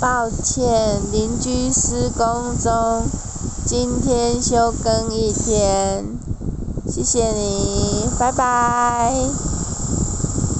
抱歉，邻居施工中，今天休更一天。谢谢你，拜拜。